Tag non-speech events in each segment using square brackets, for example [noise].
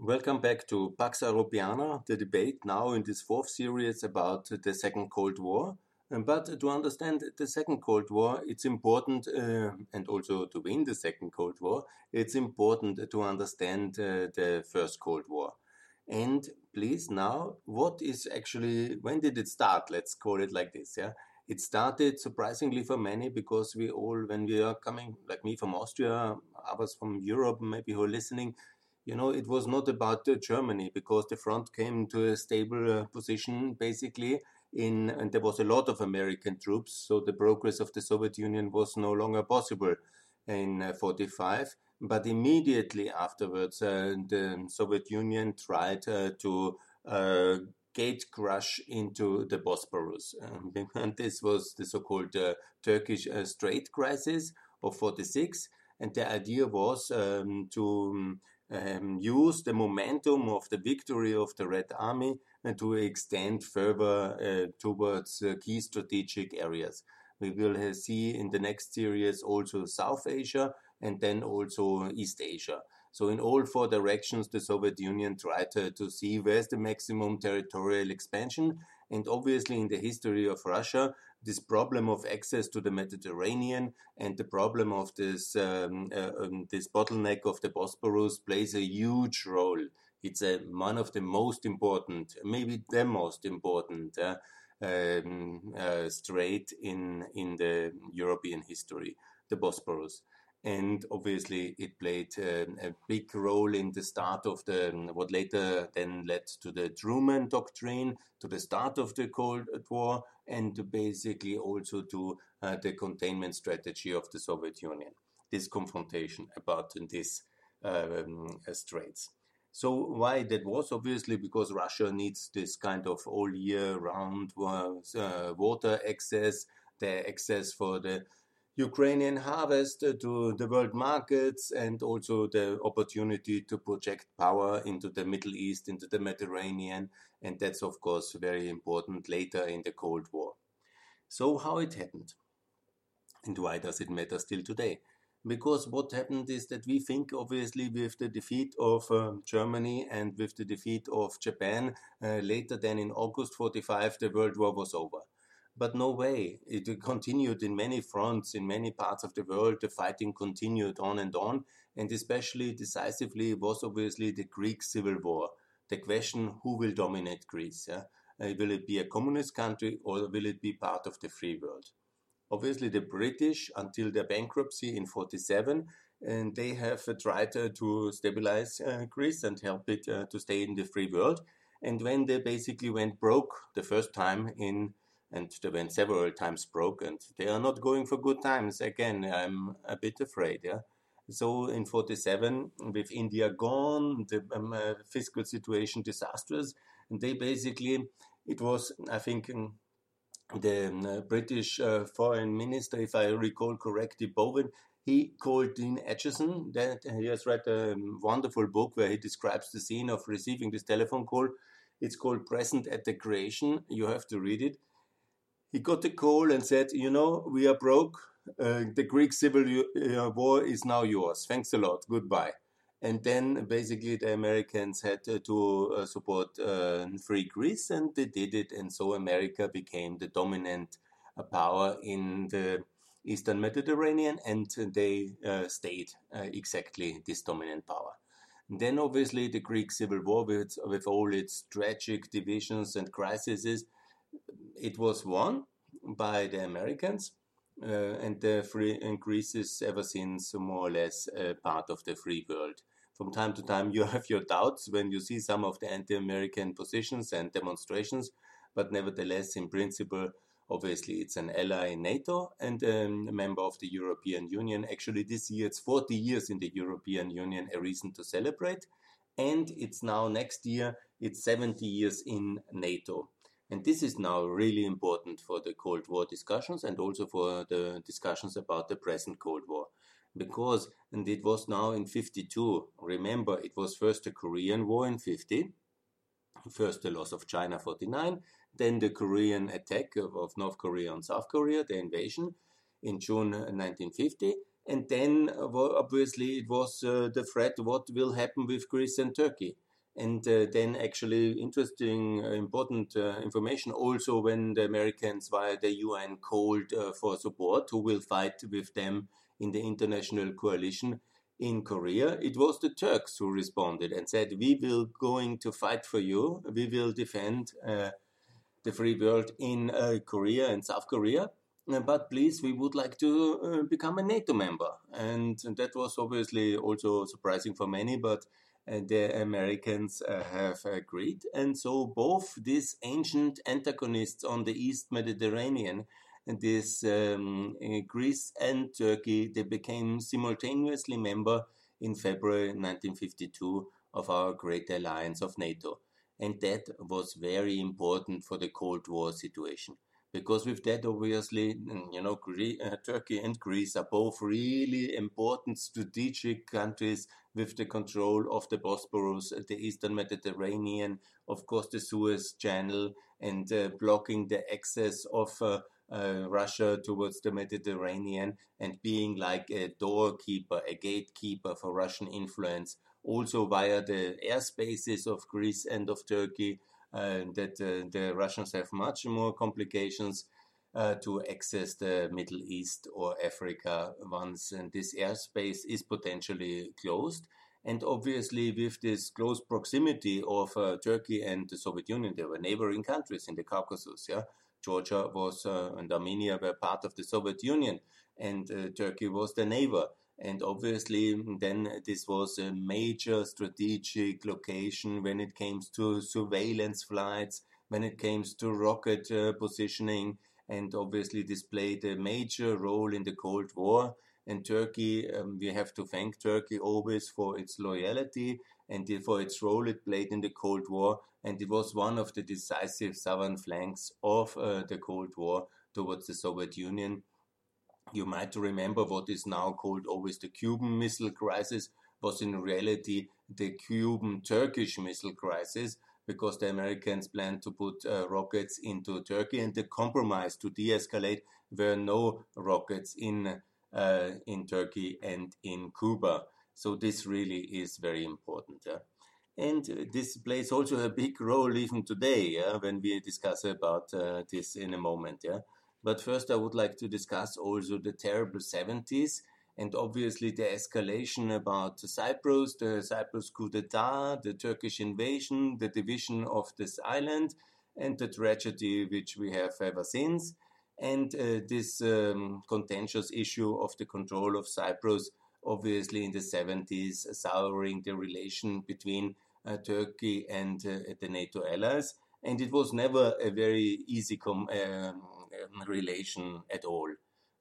Welcome back to Pax Europiana, the debate now in this fourth series about the Second Cold War. But to understand the Second Cold War, it's important, uh, and also to win the Second Cold War, it's important to understand uh, the First Cold War. And please now, what is actually, when did it start? Let's call it like this, yeah? It started surprisingly for many because we all, when we are coming, like me from Austria, others from Europe, maybe who are listening, you know, it was not about uh, Germany because the front came to a stable uh, position basically in, and there was a lot of American troops, so the progress of the Soviet Union was no longer possible in uh, 45. But immediately afterwards, uh, the Soviet Union tried uh, to uh, gate crush into the Bosporus. Um, and [laughs] this was the so called uh, Turkish uh, Strait crisis of 46. And the idea was um, to um, use the momentum of the victory of the Red Army to extend further uh, towards uh, key strategic areas. We will see in the next series also South Asia and then also East Asia. So in all four directions, the Soviet Union tried to, to see where's the maximum territorial expansion. And obviously, in the history of Russia, this problem of access to the Mediterranean and the problem of this um, uh, um, this bottleneck of the Bosporus plays a huge role. It's a, one of the most important, maybe the most important uh, um, uh, strait in in the European history, the Bosporus and obviously it played uh, a big role in the start of the what later then led to the Truman doctrine, to the start of the Cold War, and basically also to uh, the containment strategy of the Soviet Union. This confrontation about these um, straits. So why that was obviously because Russia needs this kind of all year round uh, water access, the access for the Ukrainian harvest to the world markets and also the opportunity to project power into the Middle East, into the Mediterranean. And that's, of course, very important later in the Cold War. So, how it happened? And why does it matter still today? Because what happened is that we think, obviously, with the defeat of uh, Germany and with the defeat of Japan uh, later than in August 45, the World War was over. But no way. It continued in many fronts, in many parts of the world. The fighting continued on and on. And especially decisively was obviously the Greek civil war. The question who will dominate Greece? Yeah? Uh, will it be a communist country or will it be part of the free world? Obviously, the British, until their bankruptcy in 47, and they have uh, tried uh, to stabilize uh, Greece and help it uh, to stay in the free world. And when they basically went broke the first time in and went several times broke, and they are not going for good times. Again, I'm a bit afraid. Yeah. So in 47, with India gone, the um, uh, fiscal situation disastrous, and they basically, it was, I think, um, the um, uh, British uh, foreign minister, if I recall correctly, Bevin, he called Dean Acheson. That he has read a wonderful book where he describes the scene of receiving this telephone call. It's called Present at the Creation. You have to read it he got a call and said, You know, we are broke. Uh, the Greek civil uh, war is now yours. Thanks a lot. Goodbye. And then basically the Americans had to uh, support uh, free Greece, and they did it. And so America became the dominant uh, power in the Eastern Mediterranean, and they uh, stayed exactly this dominant power. And then obviously the Greek civil war, with, with all its tragic divisions and crises, it was won by the Americans, uh, and the free and Greece is ever since more or less part of the free world. From time to time, you [laughs] have your doubts when you see some of the anti-American positions and demonstrations, but nevertheless, in principle, obviously it's an ally in NATO and um, a member of the European Union. Actually, this year it's 40 years in the European Union, a reason to celebrate. And it's now next year, it's 70 years in NATO. And this is now really important for the Cold War discussions and also for the discussions about the present Cold War. Because, and it was now in 52, remember, it was first the Korean War in 50, first the loss of China 49, then the Korean attack of, North Korea on South Korea, the invasion in June 1950. And then, obviously, it was uh, the threat what will happen with Greece and Turkey And uh, then, actually, interesting, uh, important uh, information also when the Americans, via the UN, called uh, for support, who will fight with them in the international coalition in Korea, it was the Turks who responded and said, "We will going to fight for you. We will defend uh, the free world in uh, Korea and South Korea." but please, we would like to become a NATO member. And that was obviously also surprising for many, but the Americans uh, have agreed. And so both these ancient antagonists on the East Mediterranean, and this um, Greece and Turkey, they became simultaneously member in February 1952 of our great alliance of NATO. And that was very important for the Cold War situation because with that, obviously, you know, [laughs] uh, Turkey and Greece are both really important strategic countries with the control of the Bosporus, the Eastern Mediterranean, of course, the Suez Channel, and uh, blocking the access of uh, uh, Russia towards the Mediterranean and being like a doorkeeper, a gatekeeper for Russian influence, also via the airspaces of Greece and of Turkey uh, that uh, the Russians have much more complications uh, to access the Middle East or Africa once and this airspace is potentially closed. And obviously, with this close proximity of uh, Turkey and the Soviet Union, they were neighboring countries in the Caucasus. Yeah, Georgia was uh, and Armenia were part of the Soviet Union, and uh, Turkey was the neighbor. And obviously, then this was a major strategic location when it comes to surveillance flights, when it comes to rocket uh, positioning, and obviously this played a major role in the Cold War. And Turkey, um, we have to thank Turkey always for its loyalty and for its role it played in the Cold War. And it was one of the decisive southern flanks of uh, the Cold War towards the Soviet Union you might remember what is now called always the Cuban Missile Crisis was in reality the Cuban Turkish Missile Crisis because the Americans planned to put uh, rockets into Turkey and the compromise to de-escalate were no rockets in uh, in Turkey and in Cuba. So this really is very important. Yeah? And this plays also a big role even today yeah, when we discuss about uh, this in a moment. Yeah. But first, I would like to discuss also the terrible 70s and obviously the escalation about Cyprus, the Cyprus coup d'etat, the Turkish invasion, the division of this island, and the tragedy which we have ever since. And uh, this um, contentious issue of the control of Cyprus, obviously in the 70s, souring the relation between uh, Turkey and uh, the NATO allies. And it was never a very easy com- um, um, relation at all.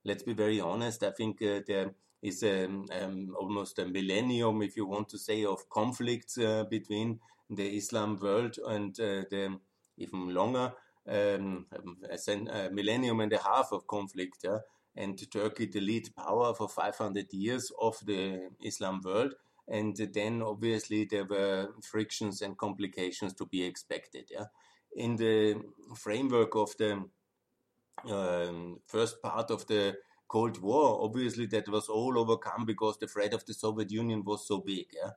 Let's be very honest. I think uh, there is um, um, almost a millennium, if you want to say, of conflicts uh, between the Islam world and uh, the even longer um, a, millennium and a half of conflict. Yeah? And Turkey, the lead power for 500 years of the Islam world. And then obviously there were frictions and complications to be expected. Yeah? In the framework of the um, first part of the Cold War, obviously that was all overcome because the threat of the Soviet Union was so big. Yeah?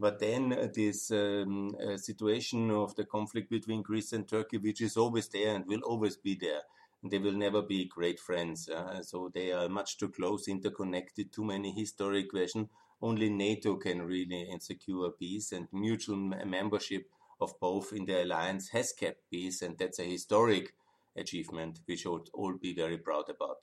But then uh, this um, uh, situation of the conflict between Greece and Turkey, which is always there and will always be there, and they will never be great friends. Uh, so they are much too close, interconnected, too many historic questions. Only NATO can really secure peace and mutual membership of both in the alliance has kept peace, and that's a historic achievement which we should all be very proud about.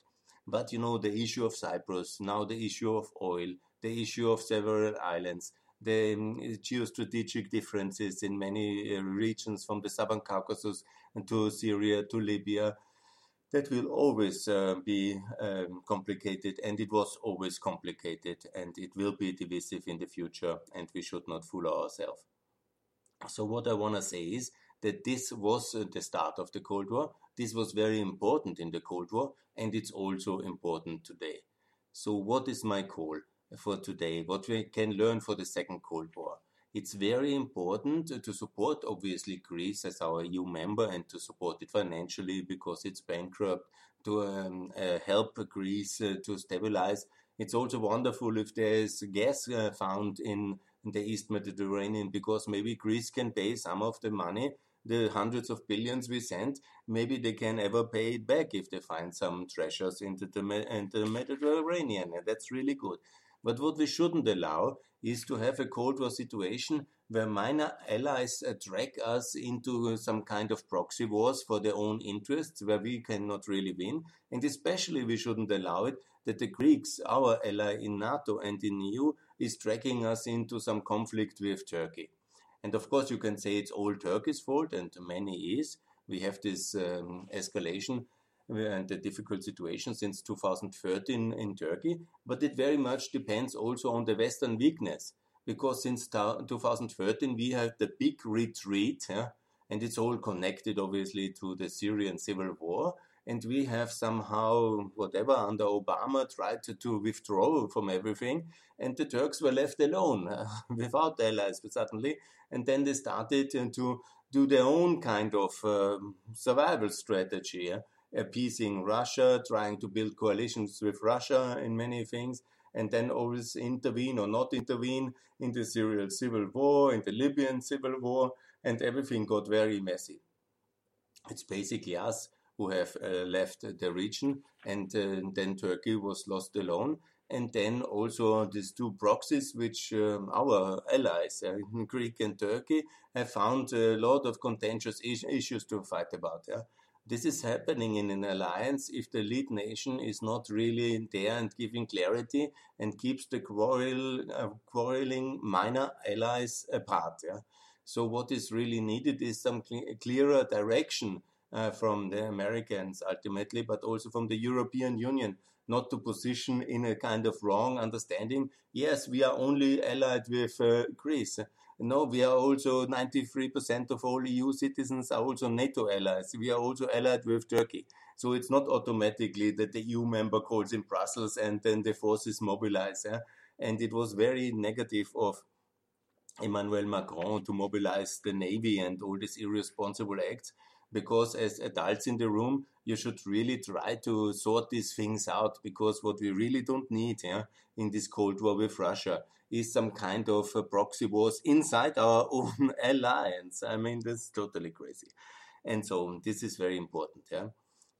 But you know, the issue of Cyprus, now the issue of oil, the issue of several islands, the um, geostrategic differences in many uh, regions from the southern Caucasus to Syria to Libya, that will always uh, be um, complicated, and it was always complicated, and it will be divisive in the future, and we should not fool ourselves. So, what I want to say is that this was uh, the start of the Cold War. This was very important in the Cold War, and it's also important today. So, what is my call for today? What we can learn for the Second Cold War? It's very important to support, obviously, Greece as our EU member and to support it financially because it's bankrupt, to um, uh, help Greece uh, to stabilize. It's also wonderful if there's gas uh, found in the East Mediterranean because maybe Greece can pay some of the money, the hundreds of billions we sent, maybe they can ever pay it back if they find some treasures into the, into the Mediterranean. And that's really good. But what we shouldn't allow is to have a Cold War situation where minor allies uh, drag us into some kind of proxy wars for their own interests, where we cannot really win. And especially, we shouldn't allow it that the Greeks, our ally in NATO and in EU, is dragging us into some conflict with Turkey. And of course, you can say it's all Turkey's fault, and many is. We have this um, escalation and the difficult situation since 2013 in Turkey, but it very much depends also on the Western weakness because since 2013 we had the big retreat, yeah, and it's all connected obviously to the Syrian civil war. And we have somehow, whatever, under Obama tried to, to withdraw from everything, and the Turks were left alone uh, [laughs] without allies suddenly. And then they started uh, to do their own kind of uh, survival strategy. Yeah? appeasing Russia, trying to build coalitions with Russia in many things, and then always intervene or not intervene in the Syrian civil war, in the Libyan civil war, and everything got very messy. It's basically us who have uh, left the region, and uh, then Turkey was lost alone. And then also these two proxies, which um, our allies, uh, Greek and Turkey, have found a lot of contentious is issues to fight about. Yeah? This is happening in an alliance if the lead nation is not really there and giving clarity and keeps the quarrel, uh, quarreling minor allies apart. Yeah? So what is really needed is some cl clearer direction uh, from the Americans ultimately, but also from the European Union, not to position in a kind of wrong understanding. Yes, we are only allied with uh, Greece. No, we are also 93% of all EU citizens are also NATO allies. We are also allied with Turkey. So it's not automatically that the EU member calls in Brussels and then the forces mobilize. Yeah? And it was very negative of Emmanuel Macron to mobilize the navy and all these irresponsible acts because as adults in the room you should really try to sort these things out because what we really don't need yeah, in this cold war with russia is some kind of proxy wars inside our [laughs] own alliance. I mean, that's totally crazy. And so this is very important. Yeah.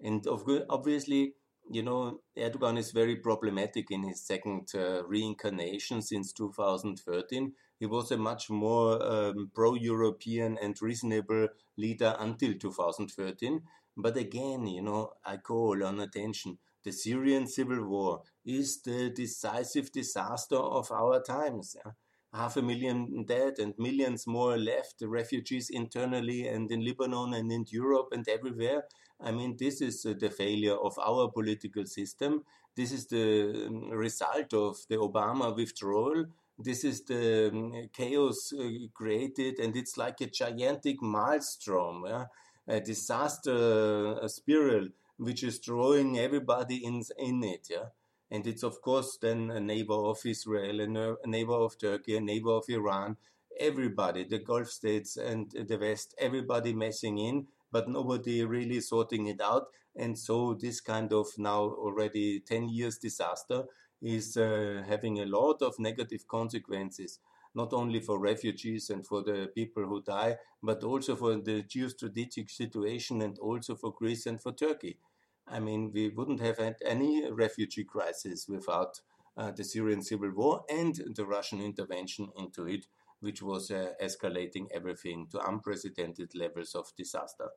And of, obviously, you know, Erdogan is very problematic in his second uh, reincarnation since 2013. He was a much more um, pro European and reasonable leader until 2013. But again, you know, I call on attention the Syrian civil war is the decisive disaster of our times. Yeah? Half a million dead and millions more left, refugees internally and in Lebanon and in Europe and everywhere. I mean, this is uh, the failure of our political system. This is the um, result of the Obama withdrawal. This is the um, chaos uh, created, and it's like a gigantic maelstrom, yeah? a disaster a spiral which is drawing everybody in, in it. Yeah and it's of course then a neighbor of Israel, a neighbor of Turkey, a neighbor of Iran, everybody, the Gulf states and the West, everybody messing in, but nobody really sorting it out. And so this kind of now already 10 years disaster is uh, having a lot of negative consequences, not only for refugees and for the people who die, but also for the geostrategic situation and also for Greece and for Turkey. I mean, we wouldn't have had any refugee crisis without uh, the Syrian civil war and the Russian intervention into it, which was uh, escalating everything to unprecedented levels of disaster.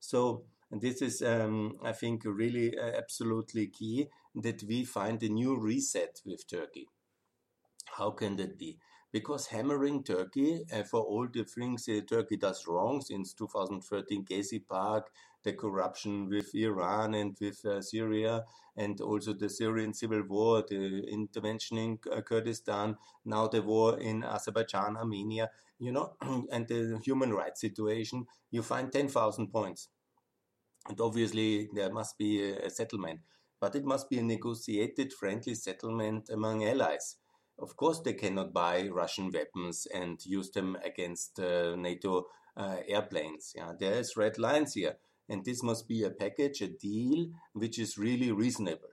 So, this is, um, I think, really uh, absolutely key that we find a new reset with Turkey. How can that be? Because hammering Turkey uh, for all the things uh, Turkey does wrong since 2013, Gezi Park, the corruption with Iran and with uh, Syria, and also the Syrian civil war, the intervention in uh, Kurdistan, now the war in Azerbaijan, Armenia, you know, [clears throat] and the human rights situation, you find 10,000 points. And obviously, there must be a, a settlement, but it must be a negotiated, friendly settlement among allies. Of course, they cannot buy Russian weapons and use them against uh, NATO uh, airplanes. Yeah, there is red lines here and this must be a package, a deal, which is really reasonable.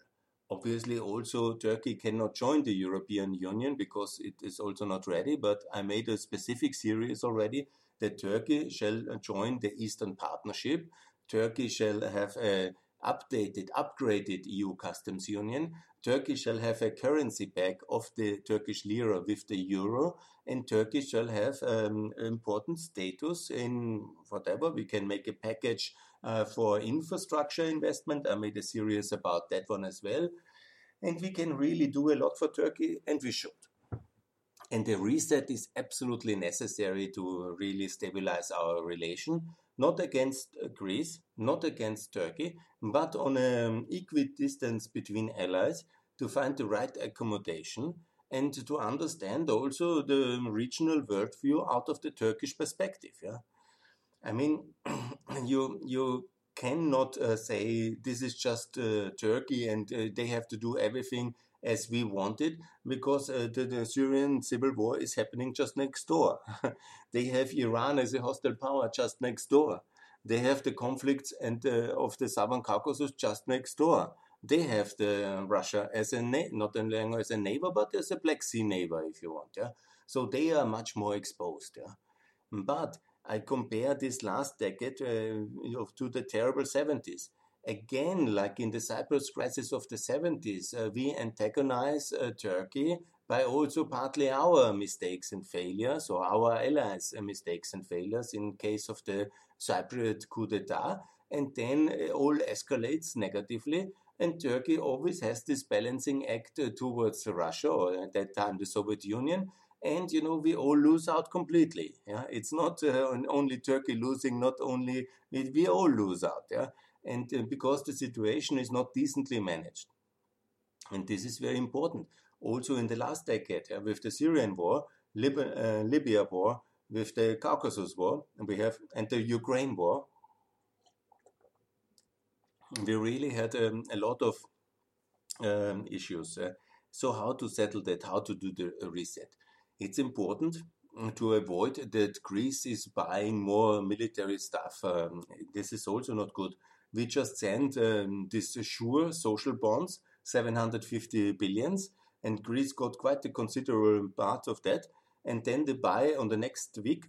obviously, also Turkey cannot join the European Union because it is also not ready. But I made a specific series already that Turkey shall join the Eastern Partnership. Turkey shall have a updated, upgraded EU customs union. Turkey shall have a currency back of the Turkish lira with the euro, and Turkey shall have um, important status in whatever. We can make a package uh, for infrastructure investment. I made a series about that one as well. And we can really do a lot for Turkey, and we should. And the reset is absolutely necessary to really stabilize our relation not against Greece, not against Turkey, but on an equal distance between allies to find the right accommodation and to understand also the regional worldview out of the Turkish perspective. Yeah, I mean, [clears throat] you you cannot uh, say this is just uh, Turkey and uh, they have to do everything as we wanted because uh, the, the, Syrian civil war is happening just next door. [laughs] they have Iran as a hostile power just next door. They have the conflicts and uh, of the southern Caucasus just next door. They have the uh, Russia as a not only as a neighbor but as a Black Sea neighbor, if you want. Yeah, so they are much more exposed. Yeah, but I compare this last decade uh, to the terrible 70s again, like in the Cyprus crisis of the 70s, uh, we antagonize uh, Turkey by also partly our mistakes and failures, or our allies' uh, mistakes and failures in case of the Cypriot coup d'etat, and then uh, all escalates negatively. And Turkey always has this balancing act uh, towards Russia, or at that time the Soviet Union, and you know we all lose out completely. Yeah, it's not uh, only Turkey losing, not only we all lose out. Yeah, and uh, because the situation is not decently managed. And this is very important. Also in the last decade, yeah, with the Syrian war, Lib uh, Libya war, with the Caucasus war, and we have and the Ukraine war, we really had um, a lot of um, issues. Uh, so how to settle that? How to do the reset? It's important to avoid that Greece is buying more military stuff. Um, this is also not good we just sent um, this SURE social bonds, 750 billions, and Greece got quite a considerable part of that. And then buy on the next week,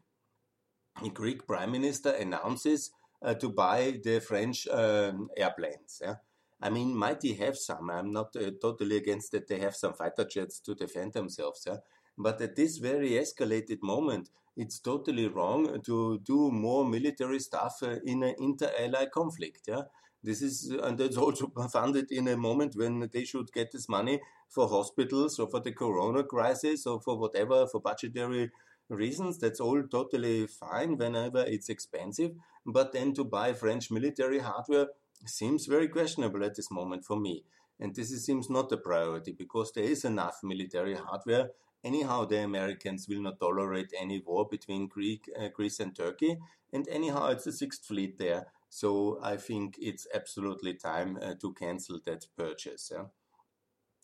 the Greek prime minister announces uh, to buy the French um, airplanes. Yeah? I mean, might he have some? I'm not uh, totally against that they have some fighter jets to defend themselves. Yeah? But at this very escalated moment, it's totally wrong to do more military stuff uh, in an inter-ally conflict. Yeah, this is and that's also [laughs] funded in a moment when they should get this money for hospitals or for the corona crisis or for whatever for budgetary reasons. That's all totally fine whenever it's expensive. But then to buy French military hardware seems very questionable at this moment for me. And this seems not a priority because there is enough military hardware Anyhow, the Americans will not tolerate any war between Greek, uh, Greece and Turkey. And anyhow, it's the Sixth Fleet there. So I think it's absolutely time uh, to cancel that purchase. Yeah?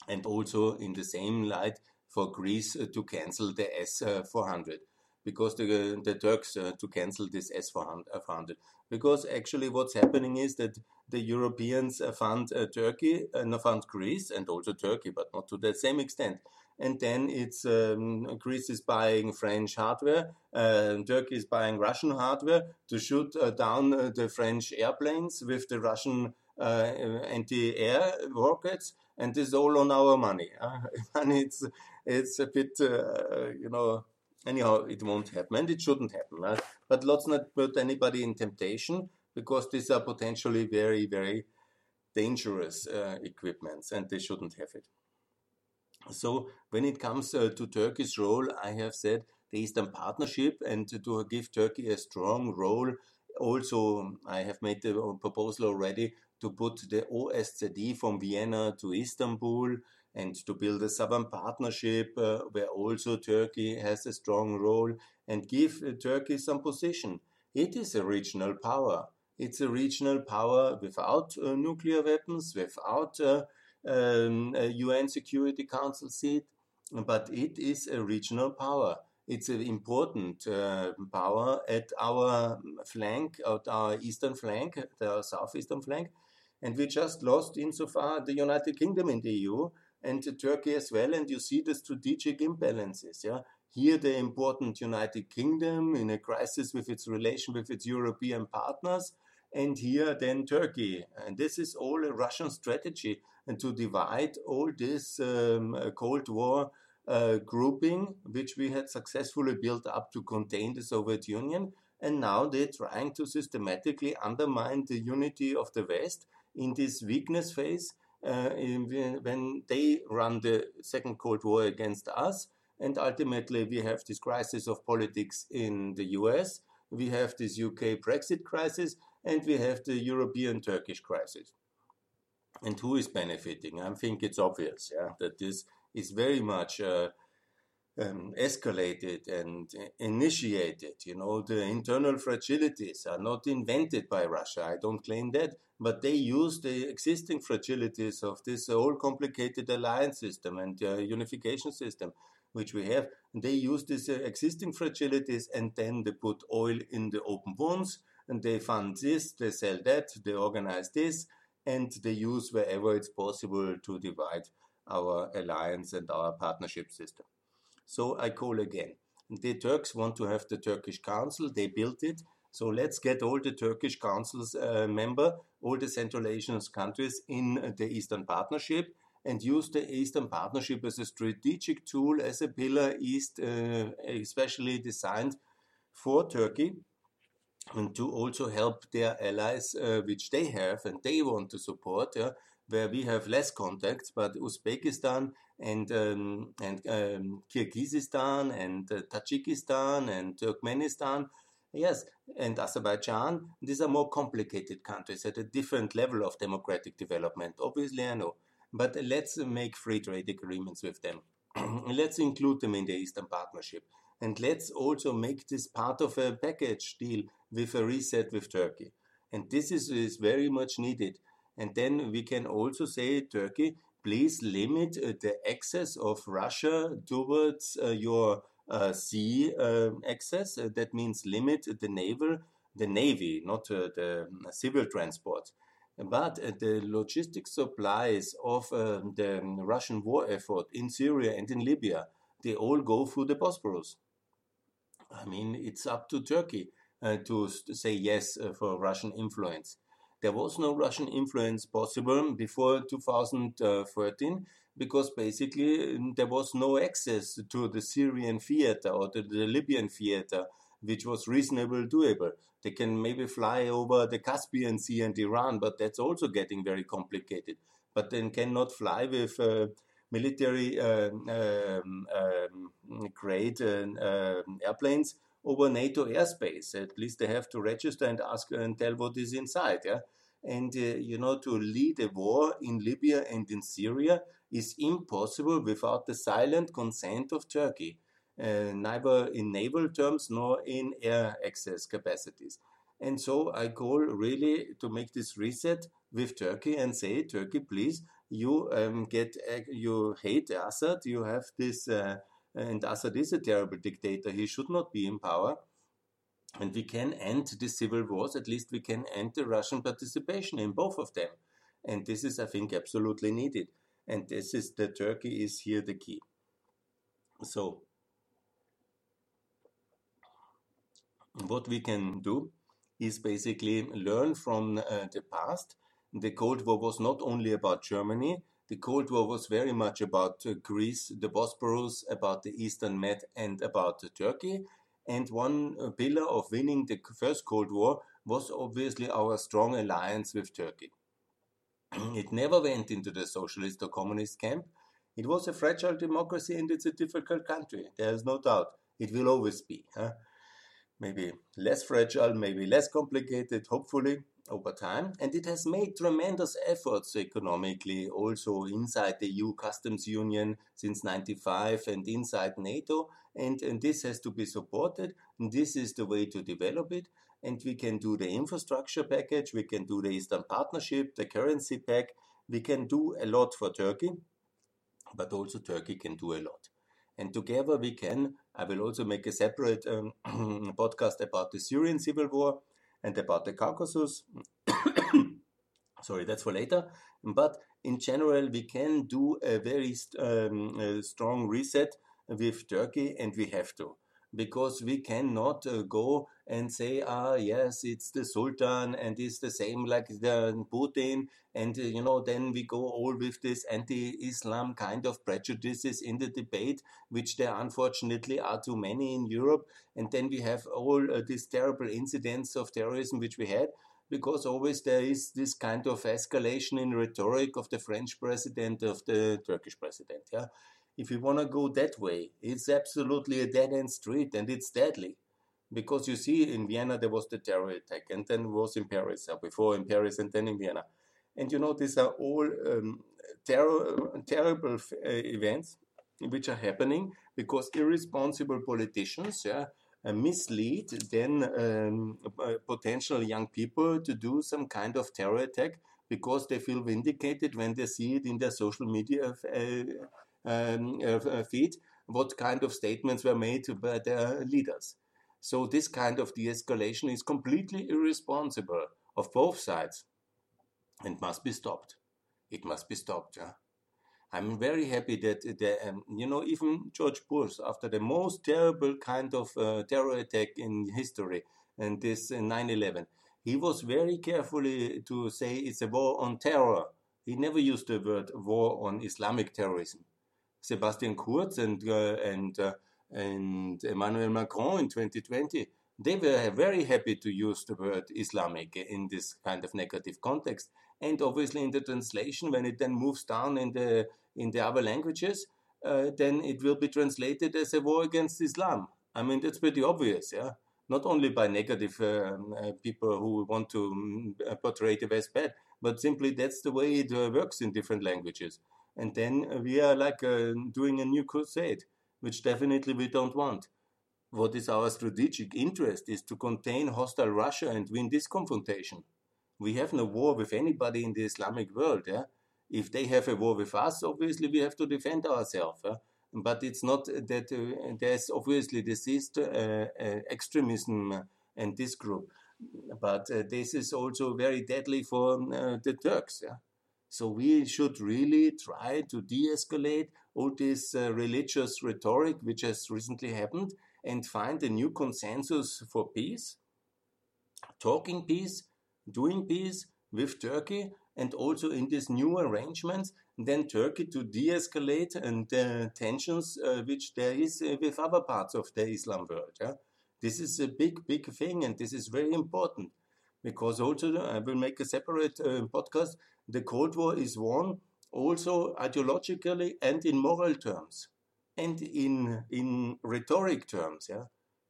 And also, in the same light, for Greece uh, to cancel the S 400 because the, the Turks uh, to cancel this S 400. Because actually, what's happening is that the Europeans uh, fund uh, Turkey, uh, fund Greece, and also Turkey, but not to the same extent and then it's um, Greece is buying French hardware, uh, Turkey is buying Russian hardware to shoot uh, down uh, the French airplanes with the Russian uh, anti-air rockets, and this is all on our money. [laughs] and it's it's a bit uh, you know. Anyhow, it won't happen, and it shouldn't happen. Right? But let's not put anybody in temptation because these are potentially very, very dangerous uh, equipments, and they shouldn't have it. So when it comes uh, to Turkey's role, I have said the Eastern Partnership and to give Turkey a strong role. Also, I have made the proposal already to put the OSCE from Vienna to Istanbul and to build a southern partnership uh, where also Turkey has a strong role and give uh, Turkey some position. It is a regional power. It's a regional power without uh, nuclear weapons, without uh, um, a UN Security Council seat, but it is a regional power. It's an important uh, power at our flank, at our eastern flank, the southeastern flank, And we just lost insofar the United Kingdom in the EU and Turkey as well. And you see the strategic imbalances. Yeah, here the important United Kingdom in a crisis with its relation with its European partners, and here then Turkey. And this is all a Russian strategy and to divide all this um, Cold War uh, grouping, which we had successfully built up to contain the Soviet Union. And now they're trying to systematically undermine the unity of the West in this weakness phase uh, in, when they run the Second Cold War against us. And ultimately, we have this crisis of politics in the US, we have this UK Brexit crisis, and we have the European Turkish crisis. And who is benefiting? I think it's obvious yeah, that this is very much uh, um, escalated and initiated. You know, the internal fragilities are not invented by Russia. I don't claim that, but they use the existing fragilities of this whole complicated alliance system and uh, unification system, which we have. They use these uh, existing fragilities and then they put oil in the open wounds and they fund this, they sell that, they organize this, and they use wherever it's possible to divide our alliance and our partnership system. So I call again. The Turks want to have the Turkish Council. They built it. So let's get all the Turkish Council's uh, member, all the Central Asian countries in the Eastern Partnership and use the Eastern Partnership as a strategic tool, as a pillar East, uh, especially designed for Turkey and to also help their allies, uh, which they have and they want to support. Yeah? where we have less contacts, but Uzbekistan and um, and um, Kyrgyzstan and uh, Tajikistan and Turkmenistan, yes, and Azerbaijan. These are more complicated countries at a different level of democratic development. Obviously, I know, but let's make free trade agreements with them. [clears throat] let's include them in the Eastern Partnership, and let's also make this part of a package deal with a reset with Turkey. And this is, is very much needed and then we can also say, Turkey, please limit uh, the access of Russia towards uh, your uh, sea um, access. Uh, that means limit the naval, the navy, not uh, the civil transport. But uh, the logistic supplies of um, the Russian war effort in Syria and in Libya, they all go through the Bosporus. I mean, it's up to Turkey to say yes for Russian influence there was no Russian influence possible before 2013 because basically um, there was no access to the Syrian theater or to the Libyan theater, which was reasonably doable. They can maybe fly over the Caspian Sea and Iran, but that's also getting very complicated. But then cannot fly with uh, military uh, um, um, grade uh, airplanes over NATO airspace. At least they have to register and ask and tell what is inside. Yeah, and uh, you know to lead a war in Libya and in Syria is impossible without the silent consent of Turkey, uh, neither in naval terms nor in air access capacities. And so I call really to make this reset with Turkey and say, Turkey, please, you um, get uh, you hate Assad, you have this. Uh, and Assad is a terrible dictator. He should not be in power. And we can end the civil wars, at least we can end the Russian participation in both of them. And this is, I think, absolutely needed. And this is the Turkey is here the key. So, what we can do is basically learn from uh, the past. The Cold War was not only about Germany, the Cold War was very much about uh, Greece, the Bosporus, about the Eastern Med, and about Turkey. And one uh, pillar of winning the first Cold War was obviously our strong alliance with Turkey. [clears throat] it never went into the socialist or communist camp. It was a fragile democracy and it's a difficult country. There is no doubt. It will always be. Huh? Maybe less fragile, maybe less complicated, hopefully, over time, and it has made tremendous efforts economically, also inside the EU customs union since 95 and inside NATO, and, and this has to be supported. And this is the way to develop it. And we can do the infrastructure package, we can do the Eastern Partnership, the currency pack. We can do a lot for Turkey, but also Turkey can do a lot. And together we can. I will also make a separate um, [clears throat] podcast about the Syrian civil war and about the Caucasus. [coughs] Sorry, that's for later. But in general, we can do a very um, a strong reset with Turkey, and we have to because we cannot uh, go and say, ah, yes, it's the Sultan and it's the same like the Putin. And, uh, you know, then we go all with this anti-Islam kind of prejudices in the debate, which there unfortunately are too many in Europe. And then we have all uh, these terrible incidents of terrorism which we had because always there is this kind of escalation in rhetoric of the French president, of the Turkish president. Yeah, if you want to go that way, it's absolutely a dead end street and it's deadly. Because you see, in Vienna there was the terror attack, and then was in Paris, uh, before in Paris and then in Vienna. And you know, these are all um, terror, terrible uh, events which are happening because irresponsible politicians yeah, uh, mislead then um, uh, potential young people to do some kind of terror attack because they feel vindicated when they see it in their social media uh, um, uh, feed what kind of statements were made by their leaders. So this kind of de-escalation is completely irresponsible of both sides and must be stopped. It must be stopped. Yeah? I'm very happy that the, um, you know even George Bush, after the most terrible kind of uh, terror attack in history, and this 9/11, uh, he was very carefully to say it's a war on terror. He never used the word war on Islamic terrorism. Sebastian Kurz and uh, and uh, and Emmanuel Macron in 2020, they were very happy to use the word Islamic in this kind of negative context. And obviously, in the translation, when it then moves down in the in the other languages, uh, then it will be translated as a war against Islam. I mean, that's pretty obvious, yeah. Not only by negative um, uh, people who want to um, portray it as bad, but simply that's the way it uh, works in different languages and then we are like uh, doing a new crusade, which definitely we don't want. What is our strategic interest is to contain hostile Russia and win this confrontation. We have no war with anybody in the Islamic world. Yeah? If they have a war with us, obviously we have to defend ourselves. Yeah? But it's not that uh, there's obviously this is uh, uh, extremism and this group. But uh, this is also very deadly for uh, the Turks. Yeah? So we should really try to de-escalate all this uh, religious rhetoric which has recently happened and find a new consensus for peace, talking peace, doing peace with Turkey, and also in this new arrangement, then Turkey to de-escalate and the uh, tensions uh, which there is uh, with other parts of the Islam world. Yeah? This is a big, big thing, and this is very important because also I will make a separate uh, podcast the Cold War is won also ideologically and in moral terms and in in rhetoric terms yeah.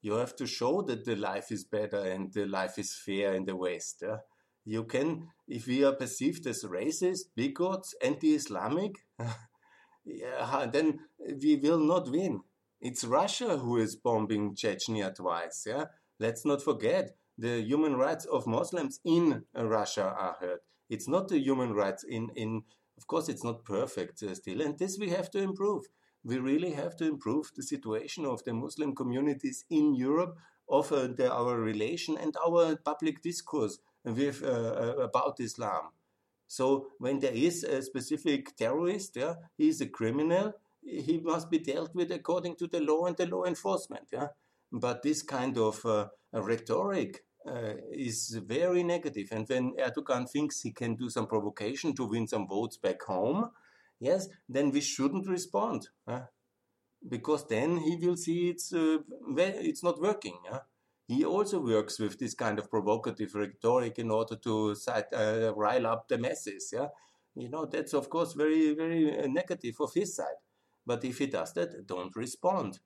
You have to show that the life is better and the life is fair in the west yeah? you can if we are perceived as racist bigots anti-islamic [laughs] yeah, then we will not win. It's russia who is bombing chechnya twice yeah. Let's not forget the human rights of muslims in russia are hurt. It's not the human rights in, in of course, it's not perfect uh, still, and this we have to improve. We really have to improve the situation of the Muslim communities in Europe, of uh, the, our relation and our public discourse with uh, uh, about Islam. So when there is a specific terrorist, yeah, he is a criminal. He must be dealt with according to the law and the law enforcement. Yeah, but this kind of uh, rhetoric uh, is very negative. And when Erdogan thinks he can do some provocation to win some votes back home, yes, then we shouldn't respond. Uh, because then he will see it's, uh, it's not working. He also works with this kind of provocative rhetoric in order to uh, rile up the masses. Yeah? You know, that's of course very, very uh, negative of his side. But if he does that, don't respond.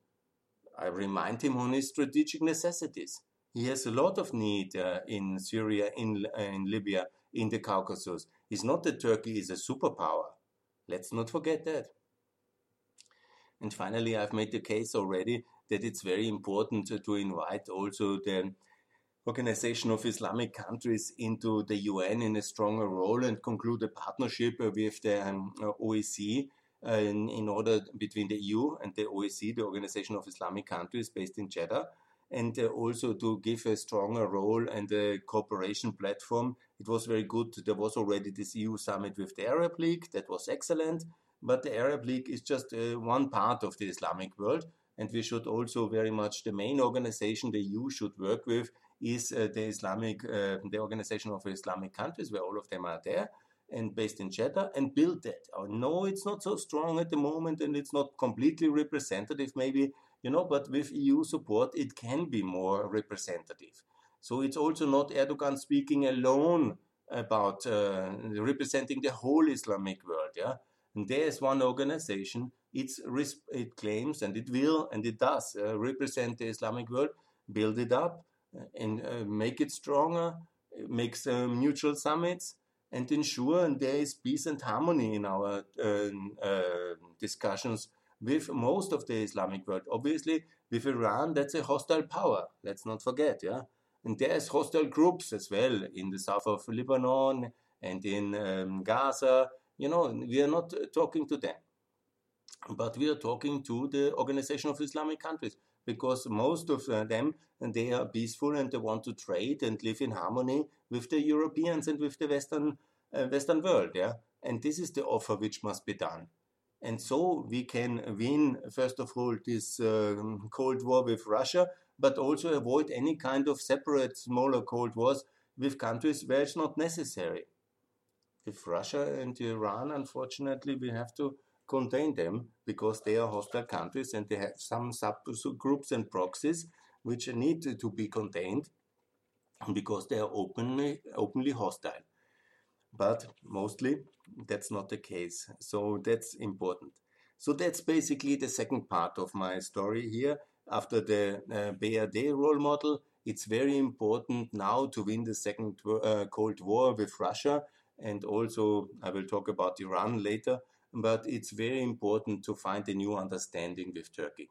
I remind him on his strategic necessities. He has a lot of need uh, in Syria, in, uh, in Libya, in the Caucasus. It's not that Turkey is a superpower. Let's not forget that. And finally, I've made the case already that it's very important to, invite also the Organization of Islamic Countries into the UN in a stronger role and conclude a partnership with the um, OIC uh, in, in order between the EU and the OIC, the Organization of Islamic Countries based in Jeddah, and uh, also to give a stronger role and a cooperation platform. It was very good. There was already this EU summit with the Arab League, that was excellent. But the Arab League is just uh, one part of the Islamic world, and we should also very much the main organization the EU should work with is uh, the Islamic, uh, the Organization of Islamic Countries, where all of them are there and based in Jeddah, and build that. Oh, no, it's not so strong at the moment, and it's not completely representative, maybe you know, but with EU support, it can be more representative. So it's also not Erdogan speaking alone about uh, representing the whole Islamic world. Yeah, and there's one organization. It's it claims and it will and it does uh, represent the Islamic world, build it up, uh, and uh, make it stronger, makes uh, mutual summits, and ensure and there is peace and harmony in our uh, discussions with most of the Islamic world. Obviously, with Iran, that's a hostile power. Let's not forget, yeah. And there's hostile groups as well in the south of Lebanon and in um, Gaza. You know, we are not talking to them, but we are talking to the Organization of Islamic Countries because most of uh, them they are peaceful and they want to trade and live in harmony with the Europeans and with the Western uh, Western world. Yeah, and this is the offer which must be done. And so we can win, first of all, this uh, Cold War with Russia, but also avoid any kind of separate smaller Cold Wars with countries where it's not necessary. With Russia and Iran, unfortunately, we have to contain them because they are hostile countries and they have some subgroups and proxies which need to be contained because they are openly, openly hostile but mostly that's not the case. So that's important. So that's basically the second part of my story here. After the uh, BRD role model, it's very important now to win the second uh, Cold War with Russia. And also, I will talk about Iran later. But it's very important to find a new understanding with Turkey.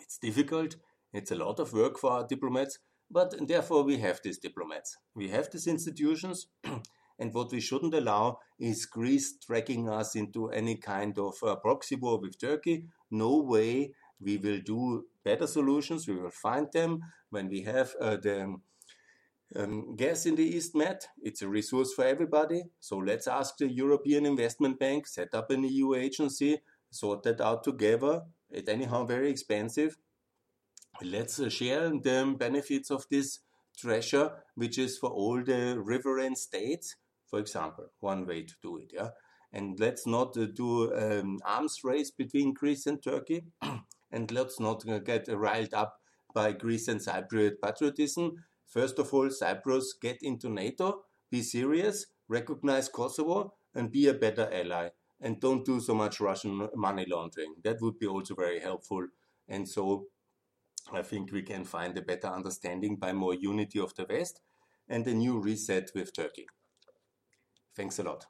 It's difficult, it's a lot of work for our diplomats, but therefore we have these diplomats. We have these institutions. [clears throat] And what we shouldn't allow is Greece dragging us into any kind of uh, proxy war with Turkey. No way. We will do better solutions. We will find them when we have uh, the um, gas in the East Med. It's a resource for everybody. So let's ask the European Investment Bank, set up an EU agency, sort that out together. It's anyhow very expensive. Let's uh, share the benefits of this treasure, which is for all the riverine states for example, one way to do it. Yeah, and let's not uh, do um, arms race between Greece and Turkey, [clears throat] and let's not uh, get riled up by Greece and Cypriot patriotism. First of all, Cyprus get into NATO, be serious, recognize Kosovo, and be a better ally. And don't do so much Russian money laundering. That would be also very helpful. And so I think we can find a better understanding by more unity of the West and a new reset with Turkey. Thanks a lot.